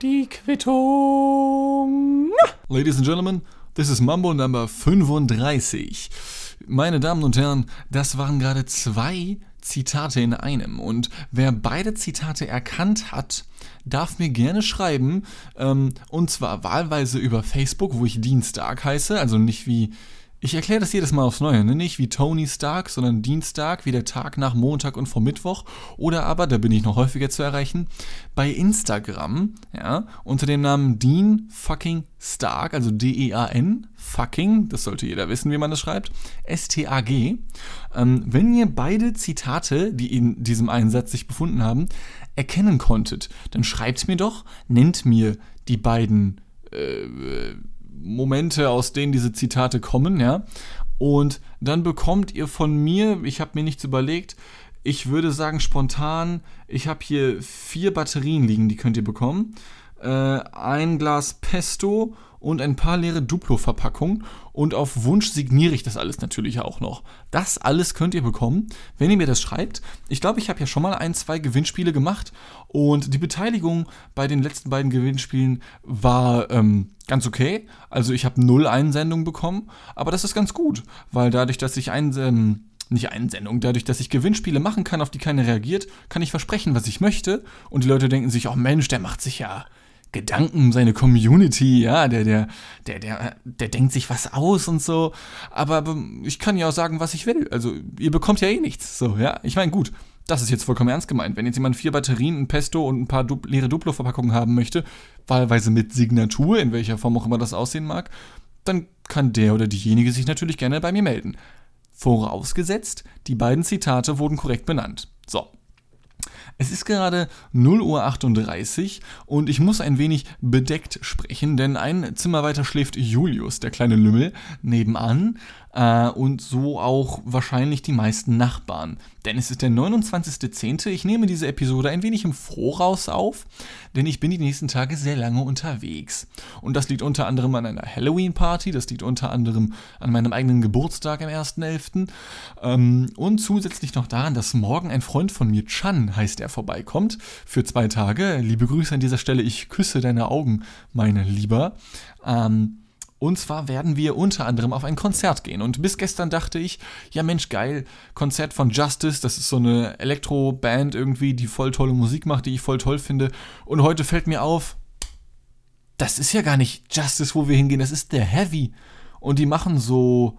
Die Quittung. Ladies and Gentlemen, this is Mambo Number 35. Meine Damen und Herren, das waren gerade zwei Zitate in einem. Und wer beide Zitate erkannt hat, darf mir gerne schreiben. Ähm, und zwar wahlweise über Facebook, wo ich Dienstag heiße, also nicht wie ich erkläre das jedes Mal aufs Neue, ne? nicht wie Tony Stark, sondern Dienstag, wie der Tag nach Montag und vor Mittwoch. Oder aber, da bin ich noch häufiger zu erreichen, bei Instagram, ja, unter dem Namen Dean fucking Stark, also D-E-A-N, fucking, das sollte jeder wissen, wie man das schreibt, S-T-A-G. Ähm, wenn ihr beide Zitate, die in diesem einen Satz sich befunden haben, erkennen konntet, dann schreibt mir doch, nennt mir die beiden äh, Momente, aus denen diese Zitate kommen, ja. Und dann bekommt ihr von mir, ich habe mir nichts überlegt, ich würde sagen spontan, ich habe hier vier Batterien liegen, die könnt ihr bekommen. Äh, ein Glas Pesto und ein paar leere Duplo-Verpackungen. Und auf Wunsch signiere ich das alles natürlich auch noch. Das alles könnt ihr bekommen, wenn ihr mir das schreibt. Ich glaube, ich habe ja schon mal ein, zwei Gewinnspiele gemacht. Und die Beteiligung bei den letzten beiden Gewinnspielen war ähm, ganz okay. Also ich habe null Einsendungen bekommen. Aber das ist ganz gut, weil dadurch, dass ich ein... Ähm, nicht Einsendung. Dadurch, dass ich Gewinnspiele machen kann, auf die keiner reagiert, kann ich versprechen, was ich möchte. Und die Leute denken sich, oh Mensch, der macht sich ja Gedanken, seine Community, ja, der, der, der, der, der denkt sich was aus und so. Aber ich kann ja auch sagen, was ich will. Also, ihr bekommt ja eh nichts. So, ja. Ich meine, gut, das ist jetzt vollkommen ernst gemeint. Wenn jetzt jemand vier Batterien, ein Pesto und ein paar du leere Duplo-Verpackungen haben möchte, wahlweise mit Signatur, in welcher Form auch immer das aussehen mag, dann kann der oder diejenige sich natürlich gerne bei mir melden. Vorausgesetzt, die beiden Zitate wurden korrekt benannt. So, es ist gerade 0.38 Uhr und ich muss ein wenig bedeckt sprechen, denn ein Zimmer weiter schläft Julius, der kleine Lümmel, nebenan äh, und so auch wahrscheinlich die meisten Nachbarn. Denn es ist der 29.10. Ich nehme diese Episode ein wenig im Voraus auf, denn ich bin die nächsten Tage sehr lange unterwegs. Und das liegt unter anderem an einer Halloween-Party, das liegt unter anderem an meinem eigenen Geburtstag am 1.11. Ähm, und zusätzlich noch daran, dass morgen ein Freund von mir, Chan heißt er, vorbeikommt für zwei Tage. Liebe Grüße an dieser Stelle, ich küsse deine Augen, meine Lieber. Ähm, und zwar werden wir unter anderem auf ein Konzert gehen. Und bis gestern dachte ich, ja Mensch, geil, Konzert von Justice, das ist so eine Elektro-Band irgendwie, die voll tolle Musik macht, die ich voll toll finde. Und heute fällt mir auf, das ist ja gar nicht Justice, wo wir hingehen, das ist der Heavy. Und die machen so,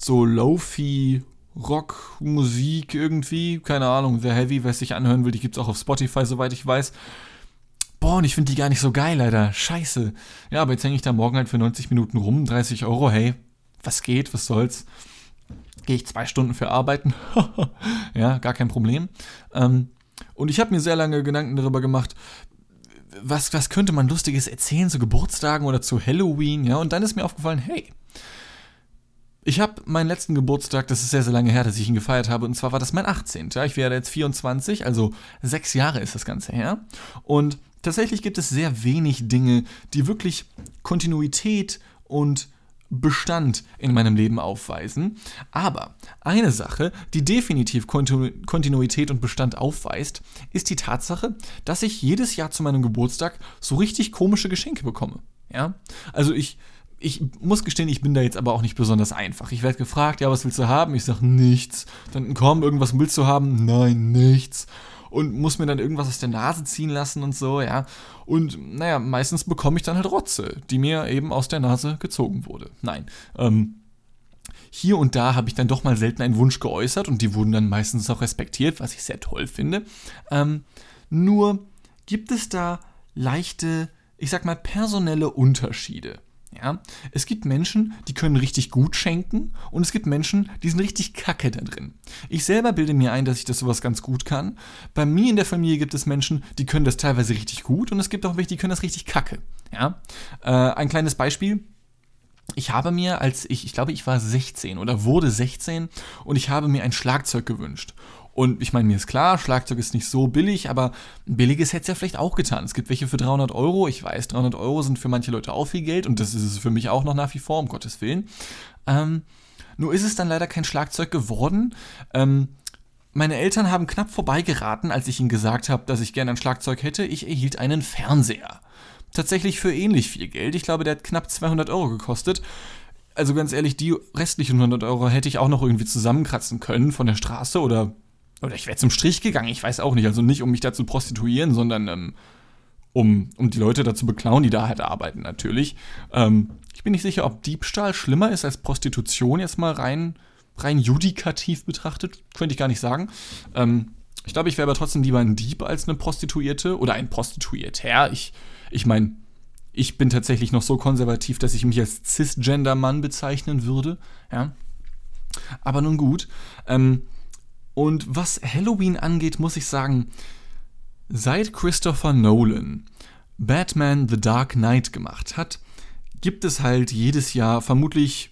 so Lofi Rock-Musik irgendwie, keine Ahnung, The Heavy, wer es sich anhören will, die gibt es auch auf Spotify, soweit ich weiß. Und ich finde die gar nicht so geil, leider. Scheiße. Ja, aber jetzt hänge ich da morgen halt für 90 Minuten rum, 30 Euro, hey, was geht, was soll's. Gehe ich zwei Stunden für arbeiten. ja, gar kein Problem. Ähm, und ich habe mir sehr lange Gedanken darüber gemacht, was, was könnte man Lustiges erzählen zu Geburtstagen oder zu Halloween, ja, und dann ist mir aufgefallen, hey, ich habe meinen letzten Geburtstag, das ist sehr, sehr lange her, dass ich ihn gefeiert habe, und zwar war das mein 18. Ja, ich werde jetzt 24, also sechs Jahre ist das Ganze her. Und tatsächlich gibt es sehr wenig Dinge, die wirklich Kontinuität und Bestand in meinem Leben aufweisen. Aber eine Sache, die definitiv Kontinuität und Bestand aufweist, ist die Tatsache, dass ich jedes Jahr zu meinem Geburtstag so richtig komische Geschenke bekomme. Ja? Also ich, ich muss gestehen, ich bin da jetzt aber auch nicht besonders einfach. Ich werde gefragt, ja, was willst du haben? Ich sage nichts. Dann komm, irgendwas willst du haben? Nein, nichts und muss mir dann irgendwas aus der Nase ziehen lassen und so, ja. Und naja, meistens bekomme ich dann halt Rotze, die mir eben aus der Nase gezogen wurde. Nein. Ähm, hier und da habe ich dann doch mal selten einen Wunsch geäußert und die wurden dann meistens auch respektiert, was ich sehr toll finde. Ähm, nur gibt es da leichte, ich sag mal, personelle Unterschiede. Ja? Es gibt Menschen, die können richtig gut schenken und es gibt Menschen, die sind richtig kacke da drin. Ich selber bilde mir ein, dass ich das sowas ganz gut kann. Bei mir in der Familie gibt es Menschen, die können das teilweise richtig gut und es gibt auch welche, die können das richtig kacke. Ja? Äh, ein kleines Beispiel. Ich habe mir, als ich, ich glaube, ich war 16 oder wurde 16 und ich habe mir ein Schlagzeug gewünscht. Und ich meine, mir ist klar, Schlagzeug ist nicht so billig, aber billiges hätte es ja vielleicht auch getan. Es gibt welche für 300 Euro. Ich weiß, 300 Euro sind für manche Leute auch viel Geld und das ist es für mich auch noch nach wie vor, um Gottes Willen. Ähm, nur ist es dann leider kein Schlagzeug geworden. Ähm, meine Eltern haben knapp vorbeigeraten, als ich ihnen gesagt habe, dass ich gerne ein Schlagzeug hätte. Ich erhielt einen Fernseher. Tatsächlich für ähnlich viel Geld. Ich glaube, der hat knapp 200 Euro gekostet. Also ganz ehrlich, die restlichen 100 Euro hätte ich auch noch irgendwie zusammenkratzen können von der Straße oder, oder ich wäre zum Strich gegangen. Ich weiß auch nicht. Also nicht, um mich da zu prostituieren, sondern ähm, um, um die Leute dazu beklauen, die da halt arbeiten, natürlich. Ähm, ich bin nicht sicher, ob Diebstahl schlimmer ist als Prostitution, jetzt mal rein rein judikativ betrachtet, könnte ich gar nicht sagen. Ähm, ich glaube, ich wäre aber trotzdem lieber ein Dieb als eine Prostituierte oder ein Prostituierter. Ich, ich meine, ich bin tatsächlich noch so konservativ, dass ich mich als Cisgender-Mann bezeichnen würde. Ja. Aber nun gut. Ähm, und was Halloween angeht, muss ich sagen, seit Christopher Nolan Batman The Dark Knight gemacht hat, gibt es halt jedes Jahr vermutlich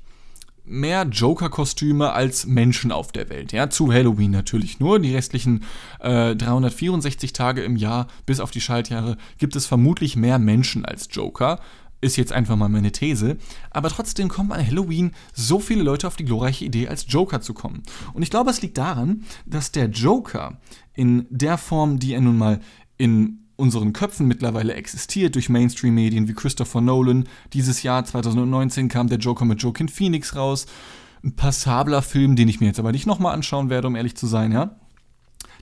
mehr Joker-Kostüme als Menschen auf der Welt. Ja, zu Halloween natürlich nur. Die restlichen äh, 364 Tage im Jahr, bis auf die Schaltjahre, gibt es vermutlich mehr Menschen als Joker. Ist jetzt einfach mal meine These. Aber trotzdem kommen an Halloween so viele Leute auf die glorreiche Idee, als Joker zu kommen. Und ich glaube, es liegt daran, dass der Joker in der Form, die er nun mal in unseren Köpfen mittlerweile existiert durch Mainstream-Medien wie Christopher Nolan. Dieses Jahr 2019 kam der Joker mit Joaquin Phoenix raus. Ein passabler Film, den ich mir jetzt aber nicht nochmal anschauen werde, um ehrlich zu sein, ja.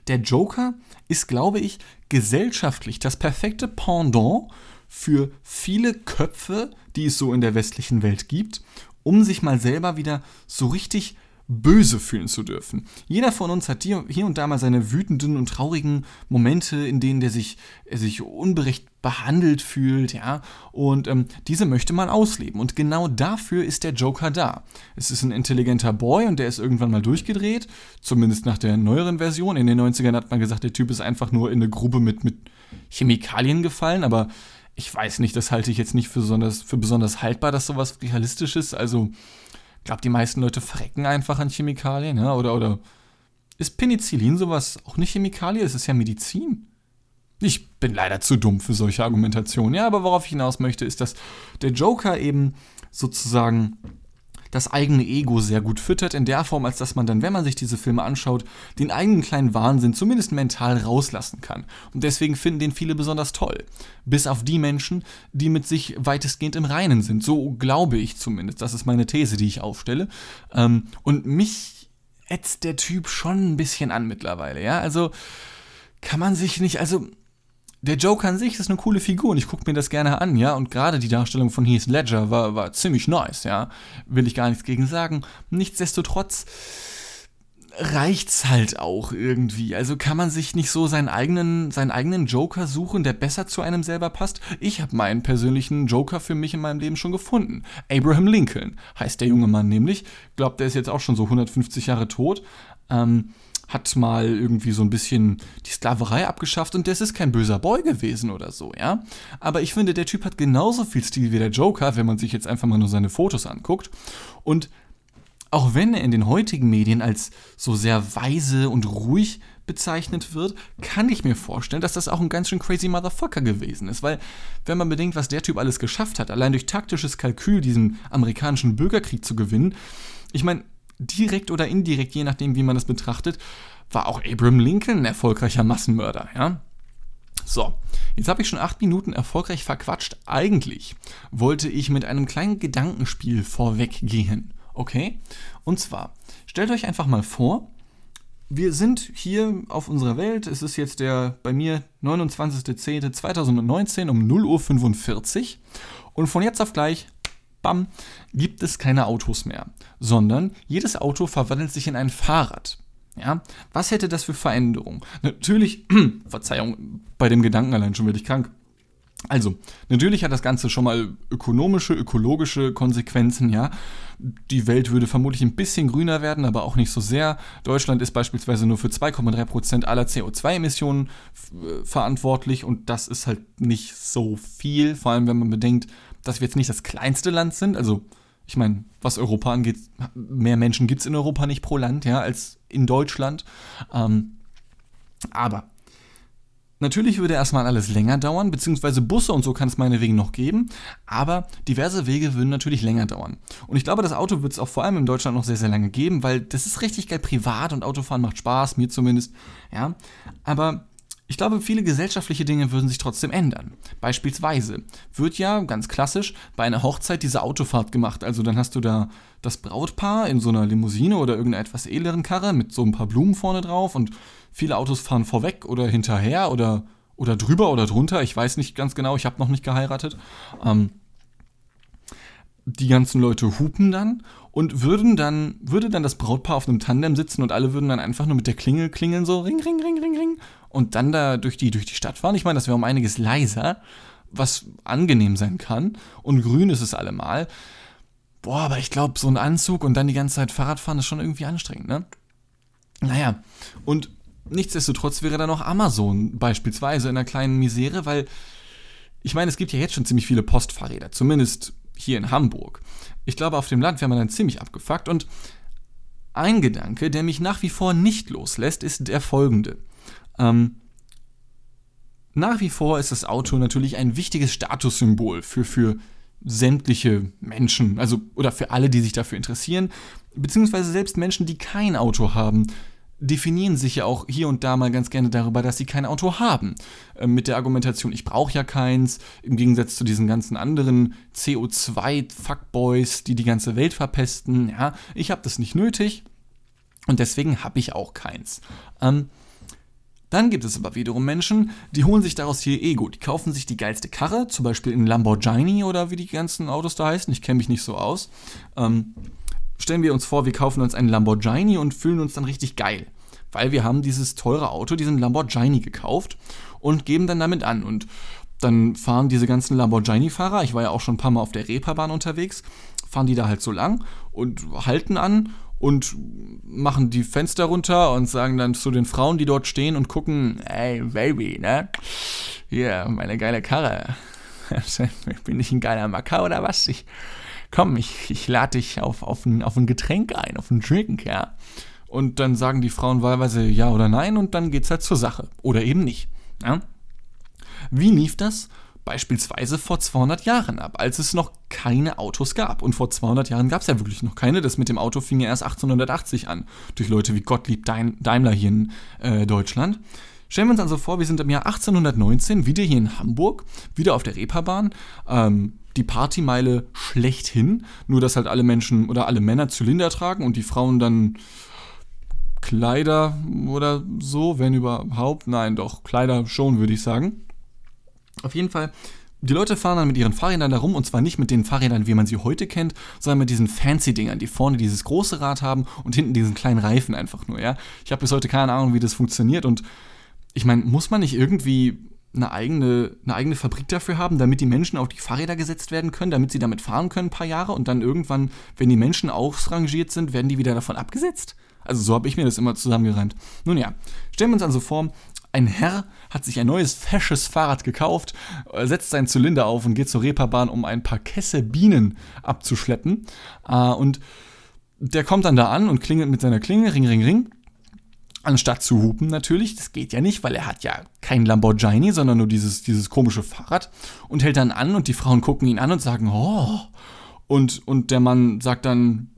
Der Joker ist, glaube ich, gesellschaftlich das perfekte Pendant für viele Köpfe, die es so in der westlichen Welt gibt, um sich mal selber wieder so richtig böse fühlen zu dürfen. Jeder von uns hat hier, und da mal seine wütenden und traurigen Momente, in denen der sich, er sich unberecht behandelt fühlt, ja, und ähm, diese möchte man ausleben. Und genau dafür ist der Joker da. Es ist ein intelligenter Boy und der ist irgendwann mal durchgedreht, zumindest nach der neueren Version. In den 90ern hat man gesagt, der Typ ist einfach nur in eine Grube mit, mit Chemikalien gefallen, aber ich weiß nicht, das halte ich jetzt nicht für besonders, für besonders haltbar, dass sowas realistisch ist. Also, ich glaube, die meisten Leute frecken einfach an Chemikalien, ja, oder, oder ist Penicillin sowas auch eine Chemikalie? Es ist ja Medizin. Ich bin leider zu dumm für solche Argumentationen. Ja, aber worauf ich hinaus möchte, ist, dass der Joker eben sozusagen das eigene Ego sehr gut füttert, in der Form, als dass man dann, wenn man sich diese Filme anschaut, den eigenen kleinen Wahnsinn zumindest mental rauslassen kann. Und deswegen finden den viele besonders toll. Bis auf die Menschen, die mit sich weitestgehend im Reinen sind. So glaube ich zumindest. Das ist meine These, die ich aufstelle. Ähm, und mich ätzt der Typ schon ein bisschen an mittlerweile, ja. Also kann man sich nicht, also der Joker an sich ist eine coole Figur und ich gucke mir das gerne an, ja. Und gerade die Darstellung von Heath Ledger war, war ziemlich nice, ja. Will ich gar nichts gegen sagen. Nichtsdestotrotz reicht's halt auch irgendwie. Also kann man sich nicht so seinen eigenen, seinen eigenen Joker suchen, der besser zu einem selber passt. Ich habe meinen persönlichen Joker für mich in meinem Leben schon gefunden. Abraham Lincoln heißt der junge Mann nämlich. Glaubt, der ist jetzt auch schon so 150 Jahre tot. Ähm, hat mal irgendwie so ein bisschen die Sklaverei abgeschafft und das ist kein böser Boy gewesen oder so, ja. Aber ich finde, der Typ hat genauso viel Stil wie der Joker, wenn man sich jetzt einfach mal nur seine Fotos anguckt. Und auch wenn er in den heutigen Medien als so sehr weise und ruhig bezeichnet wird, kann ich mir vorstellen, dass das auch ein ganz schön crazy Motherfucker gewesen ist. Weil, wenn man bedenkt, was der Typ alles geschafft hat, allein durch taktisches Kalkül diesen amerikanischen Bürgerkrieg zu gewinnen, ich meine, direkt oder indirekt, je nachdem, wie man das betrachtet, war auch Abraham Lincoln ein erfolgreicher Massenmörder, ja? So, jetzt habe ich schon acht Minuten erfolgreich verquatscht. Eigentlich wollte ich mit einem kleinen Gedankenspiel vorweggehen, okay? Und zwar, stellt euch einfach mal vor, wir sind hier auf unserer Welt. Es ist jetzt der bei mir 29.10.2019 um 0.45 Uhr. Und von jetzt auf gleich bam, gibt es keine Autos mehr, sondern jedes Auto verwandelt sich in ein Fahrrad. Ja, was hätte das für Veränderungen? Natürlich, Verzeihung, bei dem Gedanken allein schon werde ich krank. Also, natürlich hat das Ganze schon mal ökonomische, ökologische Konsequenzen, ja. Die Welt würde vermutlich ein bisschen grüner werden, aber auch nicht so sehr. Deutschland ist beispielsweise nur für 2,3% aller CO2-Emissionen äh, verantwortlich und das ist halt nicht so viel, vor allem wenn man bedenkt, dass wir jetzt nicht das kleinste Land sind. Also, ich meine, was Europa angeht, mehr Menschen gibt es in Europa nicht pro Land, ja, als in Deutschland. Ähm, aber Natürlich würde erstmal alles länger dauern, beziehungsweise Busse und so kann es meinetwegen noch geben, aber diverse Wege würden natürlich länger dauern. Und ich glaube, das Auto wird es auch vor allem in Deutschland noch sehr, sehr lange geben, weil das ist richtig geil privat und Autofahren macht Spaß, mir zumindest, ja. Aber ich glaube, viele gesellschaftliche Dinge würden sich trotzdem ändern. Beispielsweise wird ja ganz klassisch bei einer Hochzeit diese Autofahrt gemacht. Also dann hast du da das Brautpaar in so einer Limousine oder irgendeiner etwas edleren Karre mit so ein paar Blumen vorne drauf und Viele Autos fahren vorweg oder hinterher oder, oder drüber oder drunter. Ich weiß nicht ganz genau, ich habe noch nicht geheiratet. Ähm, die ganzen Leute hupen dann und würden dann, würde dann das Brautpaar auf einem Tandem sitzen und alle würden dann einfach nur mit der Klingel klingeln, so ring, ring, ring, ring, ring und dann da durch die, durch die Stadt fahren. Ich meine, das wäre um einiges leiser, was angenehm sein kann und grün ist es allemal. Boah, aber ich glaube, so ein Anzug und dann die ganze Zeit Fahrrad fahren ist schon irgendwie anstrengend, ne? Naja, und Nichtsdestotrotz wäre da noch Amazon beispielsweise in einer kleinen Misere, weil ich meine, es gibt ja jetzt schon ziemlich viele Postfahrräder, zumindest hier in Hamburg. Ich glaube, auf dem Land wäre man dann ziemlich abgefuckt und ein Gedanke, der mich nach wie vor nicht loslässt, ist der folgende. Ähm, nach wie vor ist das Auto natürlich ein wichtiges Statussymbol für, für sämtliche Menschen, also oder für alle, die sich dafür interessieren, beziehungsweise selbst Menschen, die kein Auto haben, definieren sich ja auch hier und da mal ganz gerne darüber, dass sie kein Auto haben. Äh, mit der Argumentation, ich brauche ja keins, im Gegensatz zu diesen ganzen anderen CO2-Fuckboys, die die ganze Welt verpesten. Ja, ich habe das nicht nötig und deswegen habe ich auch keins. Ähm, dann gibt es aber wiederum Menschen, die holen sich daraus ihr Ego. Die kaufen sich die geilste Karre, zum Beispiel in Lamborghini oder wie die ganzen Autos da heißen. Ich kenne mich nicht so aus. Ähm, stellen wir uns vor, wir kaufen uns einen Lamborghini und fühlen uns dann richtig geil. Weil wir haben dieses teure Auto, diesen Lamborghini gekauft und geben dann damit an. Und dann fahren diese ganzen Lamborghini-Fahrer, ich war ja auch schon ein paar Mal auf der Reeperbahn unterwegs, fahren die da halt so lang und halten an und machen die Fenster runter und sagen dann zu den Frauen, die dort stehen und gucken, ey Baby, ne? Hier, meine geile Karre. Bin ich ein geiler Macker oder was? Ich komm, ich, ich lade dich auf, auf, ein, auf ein Getränk ein, auf einen Drink, ja. Und dann sagen die Frauen wahlweise ja oder nein und dann geht's halt zur Sache. Oder eben nicht. Ja? Wie lief das? Beispielsweise vor 200 Jahren ab, als es noch keine Autos gab. Und vor 200 Jahren gab es ja wirklich noch keine. Das mit dem Auto fing ja erst 1880 an. Durch Leute wie Gottlieb Daimler hier in äh, Deutschland. Stellen wir uns also vor, wir sind im Jahr 1819 wieder hier in Hamburg, wieder auf der Reeperbahn. Ähm, die Partymeile schlechthin, nur dass halt alle Menschen oder alle Männer Zylinder tragen und die Frauen dann Kleider oder so, wenn überhaupt. Nein, doch, Kleider schon, würde ich sagen. Auf jeden Fall, die Leute fahren dann mit ihren Fahrrädern da rum und zwar nicht mit den Fahrrädern, wie man sie heute kennt, sondern mit diesen Fancy-Dingern, die vorne dieses große Rad haben und hinten diesen kleinen Reifen einfach nur, ja. Ich habe bis heute keine Ahnung, wie das funktioniert und ich meine, muss man nicht irgendwie eine eigene, eine eigene Fabrik dafür haben, damit die Menschen auf die Fahrräder gesetzt werden können, damit sie damit fahren können ein paar Jahre und dann irgendwann, wenn die Menschen ausrangiert sind, werden die wieder davon abgesetzt? Also so habe ich mir das immer zusammengereimt. Nun ja, stellen wir uns also vor, ein Herr hat sich ein neues fesches Fahrrad gekauft, setzt seinen Zylinder auf und geht zur Reeperbahn, um ein paar Kesse Bienen abzuschleppen. Äh, und der kommt dann da an und klingelt mit seiner Klinge, ring, ring, ring. Anstatt zu hupen natürlich, das geht ja nicht, weil er hat ja kein Lamborghini, sondern nur dieses, dieses komische Fahrrad und hält dann an und die Frauen gucken ihn an und sagen, oh. Und, und der Mann sagt dann,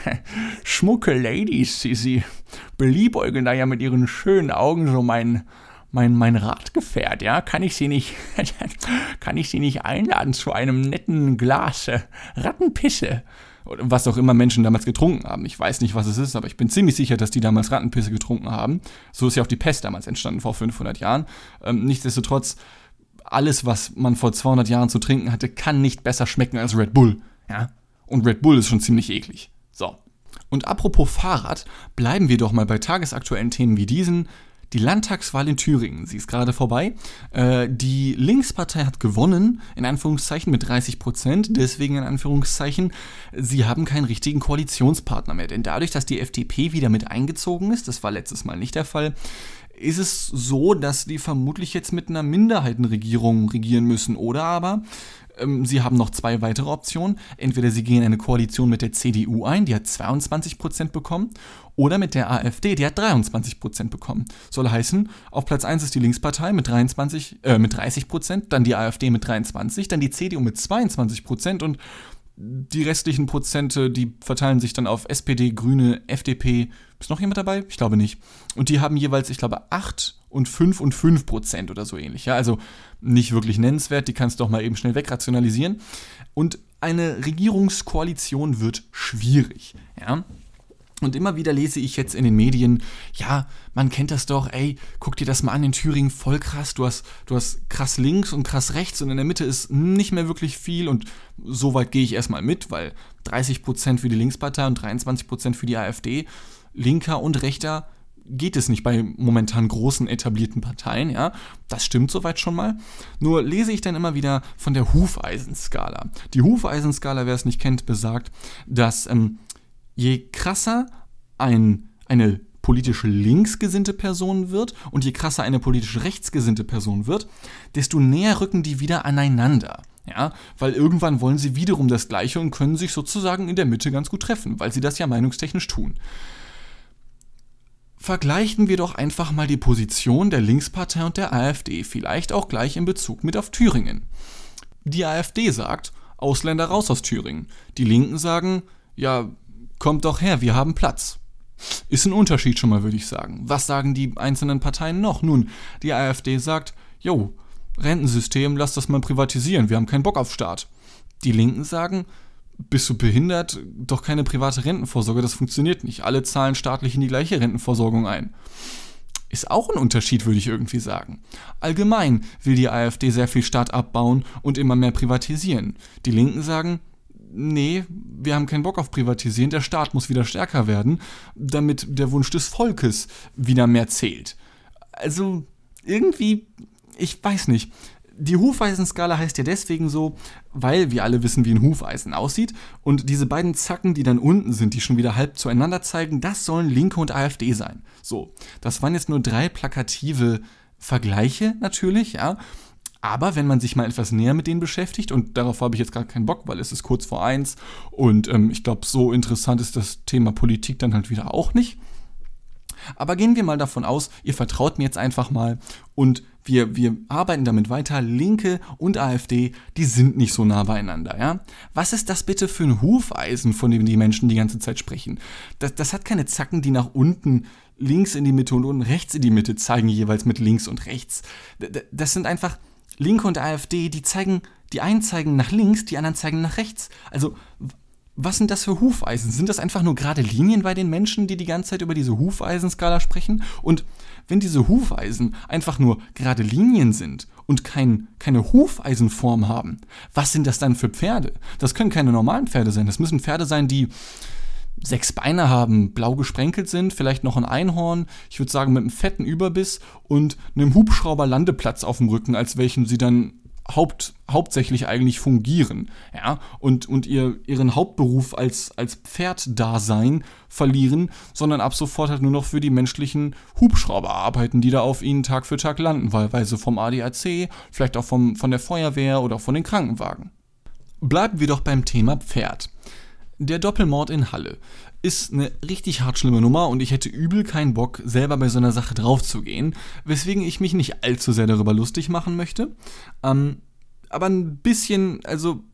schmucke Ladies, sie, sie beliebäugeln da ja mit ihren schönen Augen so mein, mein, mein Radgefährt, ja, kann ich sie nicht, kann ich sie nicht einladen zu einem netten Glas äh, Rattenpisse? was auch immer Menschen damals getrunken haben. Ich weiß nicht, was es ist, aber ich bin ziemlich sicher, dass die damals Rattenpisse getrunken haben. So ist ja auch die Pest damals entstanden, vor 500 Jahren. Ähm, nichtsdestotrotz, alles, was man vor 200 Jahren zu trinken hatte, kann nicht besser schmecken als Red Bull. Ja? Und Red Bull ist schon ziemlich eklig. So. Und apropos Fahrrad, bleiben wir doch mal bei tagesaktuellen Themen wie diesen. Die Landtagswahl in Thüringen, sie ist gerade vorbei. Äh, die Linkspartei hat gewonnen, in Anführungszeichen mit 30 Prozent. Deswegen in Anführungszeichen, sie haben keinen richtigen Koalitionspartner mehr. Denn dadurch, dass die FDP wieder mit eingezogen ist, das war letztes Mal nicht der Fall, ist es so, dass die vermutlich jetzt mit einer Minderheitenregierung regieren müssen. Oder aber ähm, sie haben noch zwei weitere Optionen. Entweder sie gehen eine Koalition mit der CDU ein, die hat 22% bekommen, oder mit der AfD, die hat 23% bekommen. Soll heißen, auf Platz 1 ist die Linkspartei mit, 23, äh, mit 30%, dann die AfD mit 23%, dann die CDU mit 22% und die restlichen Prozente, die verteilen sich dann auf SPD, Grüne, FDP. Ist noch jemand dabei? Ich glaube nicht. Und die haben jeweils, ich glaube, 8 und 5 und 5 Prozent oder so ähnlich. Ja, also nicht wirklich nennenswert, die kannst du doch mal eben schnell wegrationalisieren. Und eine Regierungskoalition wird schwierig. Ja, und immer wieder lese ich jetzt in den Medien, ja, man kennt das doch, ey, guck dir das mal an in Thüringen, voll krass, du hast, du hast krass links und krass rechts und in der Mitte ist nicht mehr wirklich viel und so weit gehe ich erstmal mit, weil 30% für die Linkspartei und 23% für die AfD, linker und rechter geht es nicht bei momentan großen etablierten Parteien, ja. Das stimmt soweit schon mal. Nur lese ich dann immer wieder von der Hufeisenskala. Die Hufeisenskala, wer es nicht kennt, besagt, dass ähm, je krasser ein, eine politisch linksgesinnte Person wird und je krasser eine politisch rechtsgesinnte Person wird, desto näher rücken die wieder aneinander. Ja, weil irgendwann wollen sie wiederum das Gleiche und können sich sozusagen in der Mitte ganz gut treffen, weil sie das ja meinungstechnisch tun. Vergleichen wir doch einfach mal die Position der Linkspartei und der AfD, vielleicht auch gleich in Bezug mit auf Thüringen. Die AfD sagt, Ausländer raus aus Thüringen. Die Linken sagen, ja, Kommt doch her, wir haben Platz. Ist ein Unterschied schon mal, würde ich sagen. Was sagen die einzelnen Parteien noch? Nun, die AfD sagt, jo, Rentensystem, lass das mal privatisieren, wir haben keinen Bock auf Staat. Die Linken sagen, bist du behindert? Doch keine private Rentenvorsorge, das funktioniert nicht. Alle zahlen staatlich in die gleiche Rentenversorgung ein. Ist auch ein Unterschied, würde ich irgendwie sagen. Allgemein will die AfD sehr viel Staat abbauen und immer mehr privatisieren. Die Linken sagen, nee, wir haben keinen Bock auf Privatisieren, der Staat muss wieder stärker werden, damit der Wunsch des Volkes wieder mehr zählt. Also irgendwie, ich weiß nicht. Die Hufeisenskala heißt ja deswegen so, weil wir alle wissen, wie ein Hufeisen aussieht. Und diese beiden Zacken, die dann unten sind, die schon wieder halb zueinander zeigen, das sollen Linke und AfD sein. So, das waren jetzt nur drei plakative Vergleiche natürlich, ja. Aber wenn man sich mal etwas näher mit denen beschäftigt, und darauf habe ich jetzt gar keinen Bock, weil es ist kurz vor eins und ähm, ich glaube, so interessant ist das Thema Politik dann halt wieder auch nicht. Aber gehen wir mal davon aus, ihr vertraut mir jetzt einfach mal und wir, wir arbeiten damit weiter. Linke und AfD, die sind nicht so nah beieinander, ja? Was ist das bitte für ein Hufeisen, von dem die Menschen die ganze Zeit sprechen? Das, das hat keine Zacken, die nach unten links in die Mitte und unten rechts in die Mitte zeigen, jeweils mit links und rechts. Das sind einfach Linke und AfD, die zeigen, die einen zeigen nach links, die anderen zeigen nach rechts. Also, was sind das für Hufeisen? Sind das einfach nur gerade Linien bei den Menschen, die die ganze Zeit über diese Hufeisenskala sprechen? Und wenn diese Hufeisen einfach nur gerade Linien sind und kein, keine Hufeisenform haben, was sind das dann für Pferde? Das können keine normalen Pferde sein. Das müssen Pferde sein, die sechs Beine haben, blau gesprenkelt sind, vielleicht noch ein Einhorn, ich würde sagen mit einem fetten Überbiss und einem Hubschrauber-Landeplatz auf dem Rücken, als welchen sie dann haupt, hauptsächlich eigentlich fungieren, ja, und, und ihr, ihren Hauptberuf als, als Pferddasein verlieren, sondern ab sofort halt nur noch für die menschlichen Hubschrauber arbeiten, die da auf ihnen Tag für Tag landen, wahlweise vom ADAC, vielleicht auch vom, von der Feuerwehr oder von den Krankenwagen. Bleiben wir doch beim Thema Pferd. Der Doppelmord in Halle ist eine richtig hart schlimme Nummer und ich hätte übel keinen Bock, selber bei so einer Sache draufzugehen, weswegen ich mich nicht allzu sehr darüber lustig machen möchte. Ähm, aber ein bisschen, also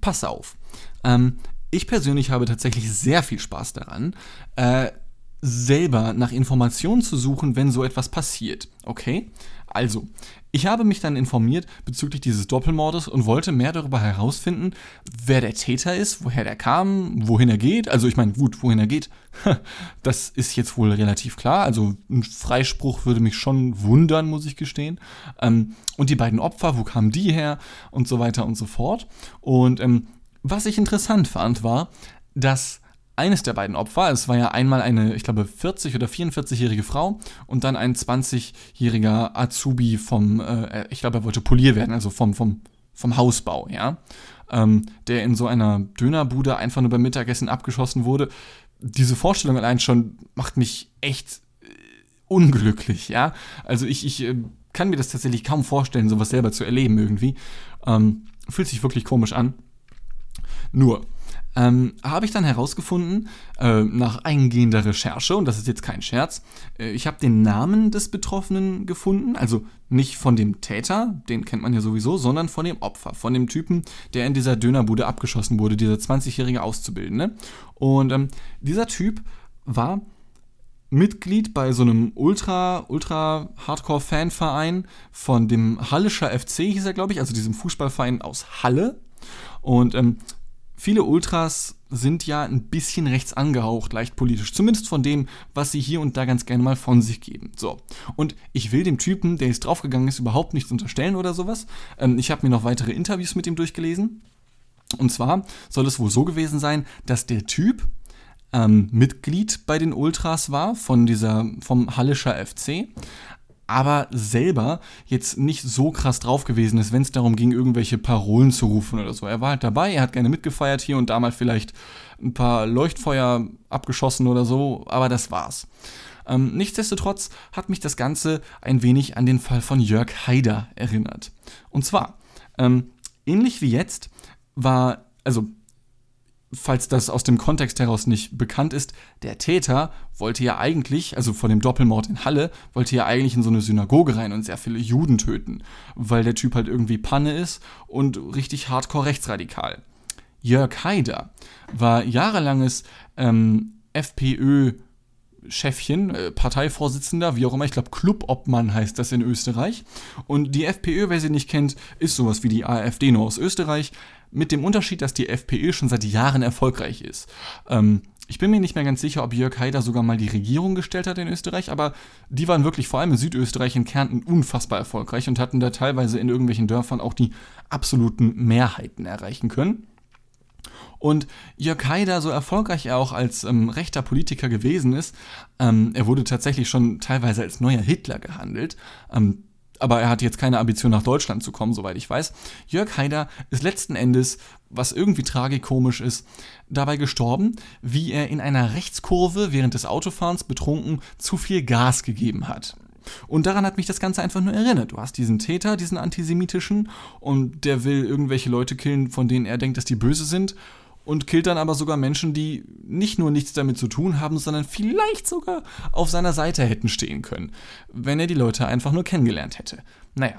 pass auf. Ähm, ich persönlich habe tatsächlich sehr viel Spaß daran, äh, selber nach Informationen zu suchen, wenn so etwas passiert. Okay? Also, ich habe mich dann informiert bezüglich dieses Doppelmordes und wollte mehr darüber herausfinden, wer der Täter ist, woher der kam, wohin er geht. Also ich meine, gut, wohin er geht, das ist jetzt wohl relativ klar. Also ein Freispruch würde mich schon wundern, muss ich gestehen. Ähm, und die beiden Opfer, wo kamen die her und so weiter und so fort. Und ähm, was ich interessant fand, war, dass eines der beiden Opfer, es war ja einmal eine, ich glaube, 40- oder 44-jährige Frau und dann ein 20-jähriger Azubi vom, äh, ich glaube, er wollte Polier werden, also vom, vom, vom Hausbau, ja, ähm, der in so einer Dönerbude einfach nur beim Mittagessen abgeschossen wurde. Diese Vorstellung allein schon macht mich echt äh, unglücklich, ja. Also ich, ich äh, kann mir das tatsächlich kaum vorstellen, sowas selber zu erleben irgendwie. Ähm, fühlt sich wirklich komisch an. Nur, ähm, habe ich dann herausgefunden, äh, nach eingehender Recherche, und das ist jetzt kein Scherz, äh, ich habe den Namen des Betroffenen gefunden, also nicht von dem Täter, den kennt man ja sowieso, sondern von dem Opfer, von dem Typen, der in dieser Dönerbude abgeschossen wurde, dieser 20-jährige Auszubildende. Und ähm, dieser Typ war Mitglied bei so einem ultra, ultra Hardcore-Fanverein von dem Hallischer FC, hieß er, glaube ich, also diesem Fußballverein aus Halle. Und ähm, viele Ultras sind ja ein bisschen rechts angehaucht, leicht politisch. Zumindest von dem, was sie hier und da ganz gerne mal von sich geben. So. Und ich will dem Typen, der jetzt draufgegangen ist, überhaupt nichts unterstellen oder sowas. Ähm, ich habe mir noch weitere Interviews mit ihm durchgelesen. Und zwar soll es wohl so gewesen sein, dass der Typ ähm, Mitglied bei den Ultras war, von dieser, vom Hallischer FC, aber selber jetzt nicht so krass drauf gewesen ist, wenn es darum ging, irgendwelche Parolen zu rufen oder so. Er war halt dabei, er hat gerne mitgefeiert hier und da mal vielleicht ein paar Leuchtfeuer abgeschossen oder so, aber das war's. Ähm, nichtsdestotrotz hat mich das Ganze ein wenig an den Fall von Jörg Haider erinnert. Und zwar, ähm, ähnlich wie jetzt, war, also falls das aus dem Kontext heraus nicht bekannt ist, der Täter wollte ja eigentlich, also vor dem Doppelmord in Halle, wollte ja eigentlich in so eine Synagoge rein und sehr viele Juden töten, weil der Typ halt irgendwie Panne ist und richtig hardcore rechtsradikal. Jörg Haider war jahrelanges ähm, FPÖ Chefchen, äh, Parteivorsitzender, wie auch immer, ich glaube Clubobmann heißt das in Österreich. Und die FPÖ, wer sie nicht kennt, ist sowas wie die AfD nur aus Österreich, mit dem Unterschied, dass die FPÖ schon seit Jahren erfolgreich ist. Ähm, ich bin mir nicht mehr ganz sicher, ob Jörg Haider sogar mal die Regierung gestellt hat in Österreich, aber die waren wirklich vor allem in Südösterreich, in Kärnten unfassbar erfolgreich und hatten da teilweise in irgendwelchen Dörfern auch die absoluten Mehrheiten erreichen können. Und Jörg Haider, so erfolgreich er auch als ähm, rechter Politiker gewesen ist, ähm, er wurde tatsächlich schon teilweise als neuer Hitler gehandelt. Ähm, aber er hat jetzt keine Ambition nach Deutschland zu kommen, soweit ich weiß. Jörg Haider ist letzten Endes, was irgendwie tragikomisch ist, dabei gestorben, wie er in einer Rechtskurve während des Autofahrens betrunken zu viel Gas gegeben hat. Und daran hat mich das Ganze einfach nur erinnert. Du hast diesen Täter, diesen antisemitischen, und der will irgendwelche Leute killen, von denen er denkt, dass die böse sind und killt dann aber sogar Menschen, die nicht nur nichts damit zu tun haben, sondern vielleicht sogar auf seiner Seite hätten stehen können, wenn er die Leute einfach nur kennengelernt hätte. Naja.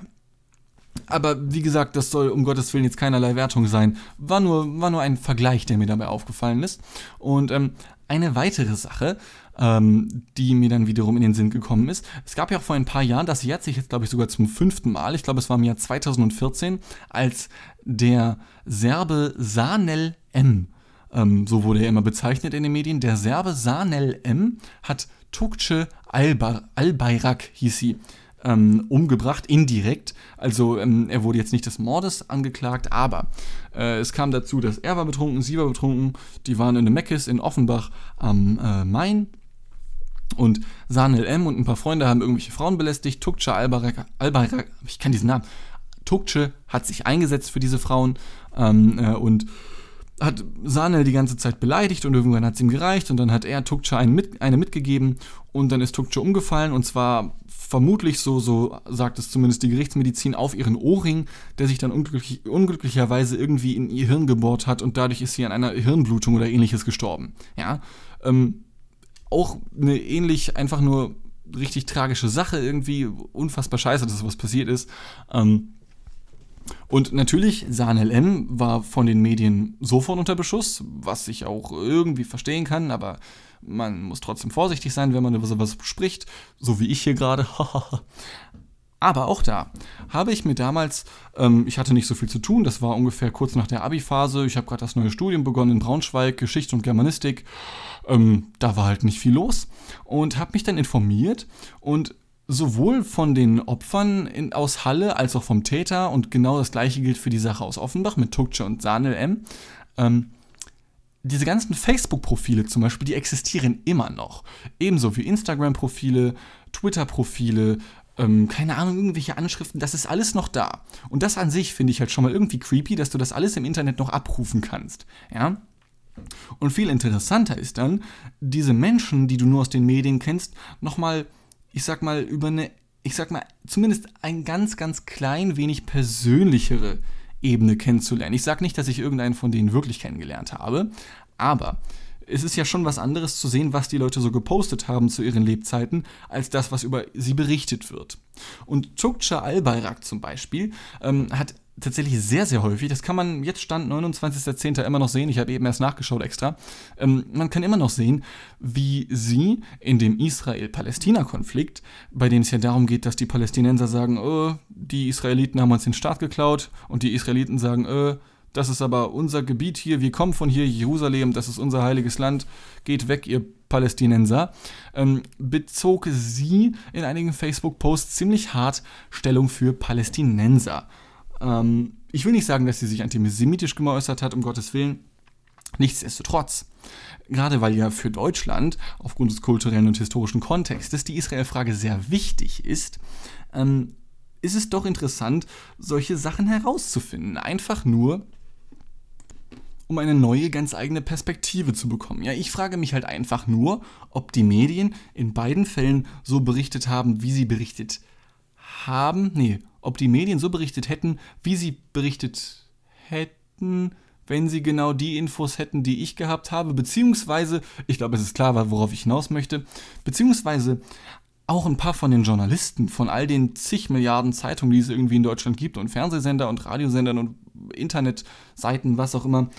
Aber wie gesagt, das soll um Gottes Willen jetzt keinerlei Wertung sein. War nur, war nur ein Vergleich, der mir dabei aufgefallen ist. Und ähm, eine weitere Sache, ähm, die mir dann wiederum in den Sinn gekommen ist. Es gab ja auch vor ein paar Jahren, das jährt sich jetzt, glaube ich, sogar zum fünften Mal, ich glaube, es war im Jahr 2014, als der Serbe Sanel M, ähm, so wurde er immer bezeichnet in den Medien, der Serbe Sanel M hat Tukce Albayrak, hieß sie, ähm, umgebracht, indirekt. Also ähm, er wurde jetzt nicht des Mordes angeklagt, aber äh, es kam dazu, dass er war betrunken, sie war betrunken, die waren in einem Meckes in Offenbach am äh, Main. Und Sanel M und ein paar Freunde haben irgendwelche Frauen belästigt. Tukce Albayrak, Albayrak ich kann diesen Namen. Tukce hat sich eingesetzt für diese Frauen ähm, äh, und hat Sanel die ganze Zeit beleidigt und irgendwann hat es ihm gereicht und dann hat er Tukce einen mit, eine mitgegeben und dann ist Tukce umgefallen und zwar vermutlich so, so sagt es zumindest die Gerichtsmedizin, auf ihren Ohrring, der sich dann unglücklich, unglücklicherweise irgendwie in ihr Hirn gebohrt hat und dadurch ist sie an einer Hirnblutung oder ähnliches gestorben. Ja, ähm, auch eine ähnlich einfach nur richtig tragische Sache, irgendwie unfassbar scheiße, dass sowas passiert ist. Ähm, und natürlich, Sanel M war von den Medien sofort unter Beschuss, was ich auch irgendwie verstehen kann, aber man muss trotzdem vorsichtig sein, wenn man über sowas spricht, so wie ich hier gerade. Aber auch da habe ich mir damals, ähm, ich hatte nicht so viel zu tun, das war ungefähr kurz nach der Abi-Phase, ich habe gerade das neue Studium begonnen in Braunschweig, Geschichte und Germanistik, ähm, da war halt nicht viel los und habe mich dann informiert und sowohl von den Opfern in, aus Halle als auch vom Täter und genau das gleiche gilt für die Sache aus Offenbach mit Tukce und Sanel M. Ähm, diese ganzen Facebook-Profile zum Beispiel, die existieren immer noch. Ebenso wie Instagram-Profile, Twitter-Profile, ähm, keine Ahnung, irgendwelche Anschriften, das ist alles noch da. Und das an sich finde ich halt schon mal irgendwie creepy, dass du das alles im Internet noch abrufen kannst. Ja? Und viel interessanter ist dann, diese Menschen, die du nur aus den Medien kennst, nochmal ich sag mal, über eine, ich sag mal, zumindest ein ganz, ganz klein wenig persönlichere Ebene kennenzulernen. Ich sag nicht, dass ich irgendeinen von denen wirklich kennengelernt habe, aber es ist ja schon was anderes zu sehen, was die Leute so gepostet haben zu ihren Lebzeiten, als das, was über sie berichtet wird. Und Tukcha Albayrak zum Beispiel ähm, hat tatsächlich sehr, sehr häufig, das kann man jetzt Stand 29.10. immer noch sehen, ich habe eben erst nachgeschaut extra, ähm, man kann immer noch sehen, wie sie in dem Israel-Palästina-Konflikt, bei dem es ja darum geht, dass die Palästinenser sagen, oh, die Israeliten haben uns den Staat geklaut und die Israeliten sagen, oh, das ist aber unser Gebiet hier, wir kommen von hier, Jerusalem, das ist unser heiliges Land, geht weg, ihr Palästinenser, ähm, bezog sie in einigen Facebook-Posts ziemlich hart Stellung für Palästinenser. Ähm, ich will nicht sagen, dass sie sich antisemitisch geäußert hat, um Gottes Willen. Nichtsdestotrotz, gerade weil ja für Deutschland aufgrund des kulturellen und historischen Kontextes die Israel-Frage sehr wichtig ist, ähm, ist es doch interessant, solche Sachen herauszufinden. Einfach nur, um eine neue, ganz eigene Perspektive zu bekommen. Ja, ich frage mich halt einfach nur, ob die Medien in beiden Fällen so berichtet haben, wie sie berichtet haben. Nee, ob die Medien so berichtet hätten, wie sie berichtet hätten, wenn sie genau die Infos hätten, die ich gehabt habe, beziehungsweise, ich glaube, es ist klar, worauf ich hinaus möchte, beziehungsweise auch ein paar von den Journalisten, von all den zig Milliarden Zeitungen, die es irgendwie in Deutschland gibt und Fernsehsender und Radiosendern und Internetseiten, was auch immer,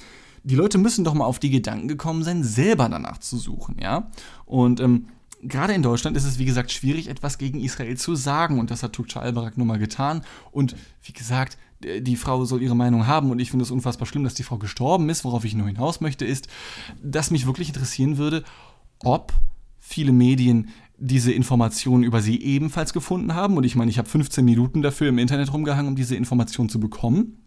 die Leute müssen doch mal auf die Gedanken gekommen sein, selber danach zu suchen, ja. Und ähm, gerade in Deutschland ist es, wie gesagt, schwierig, etwas gegen Israel zu sagen. Und das hat Tukcha Albarak nun mal getan. Und wie gesagt, die Frau soll ihre Meinung haben und ich finde es unfassbar schlimm, dass die Frau gestorben ist. Worauf ich nur hinaus möchte, ist, dass mich wirklich interessieren würde, ob viele Medien diese Informationen über sie ebenfalls gefunden haben. Und ich meine, ich habe 15 Minuten dafür im Internet rumgehangen, um diese Informationen zu bekommen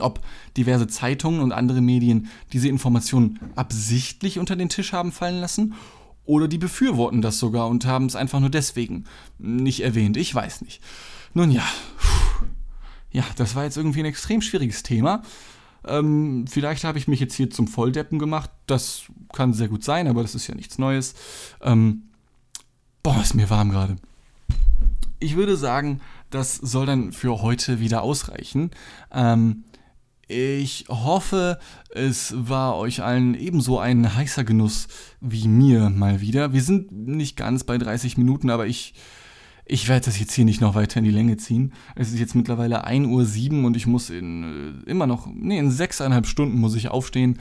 ob diverse Zeitungen und andere Medien diese Informationen absichtlich unter den Tisch haben fallen lassen oder die befürworten das sogar und haben es einfach nur deswegen nicht erwähnt. Ich weiß nicht. Nun ja, ja, das war jetzt irgendwie ein extrem schwieriges Thema. Ähm, vielleicht habe ich mich jetzt hier zum Volldeppen gemacht. Das kann sehr gut sein, aber das ist ja nichts Neues. Ähm, boah, ist mir warm gerade. Ich würde sagen, das soll dann für heute wieder ausreichen. Ähm, ich hoffe, es war euch allen ebenso ein heißer Genuss wie mir mal wieder. Wir sind nicht ganz bei 30 Minuten, aber ich, ich werde das jetzt hier nicht noch weiter in die Länge ziehen. Es ist jetzt mittlerweile 1.07 Uhr und ich muss in äh, immer noch, nee, in sechseinhalb Stunden muss ich aufstehen.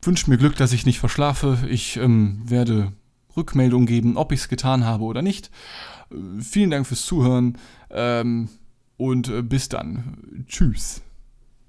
Wünscht mir Glück, dass ich nicht verschlafe. Ich ähm, werde Rückmeldung geben, ob ich es getan habe oder nicht. Äh, vielen Dank fürs Zuhören ähm, und äh, bis dann. Tschüss.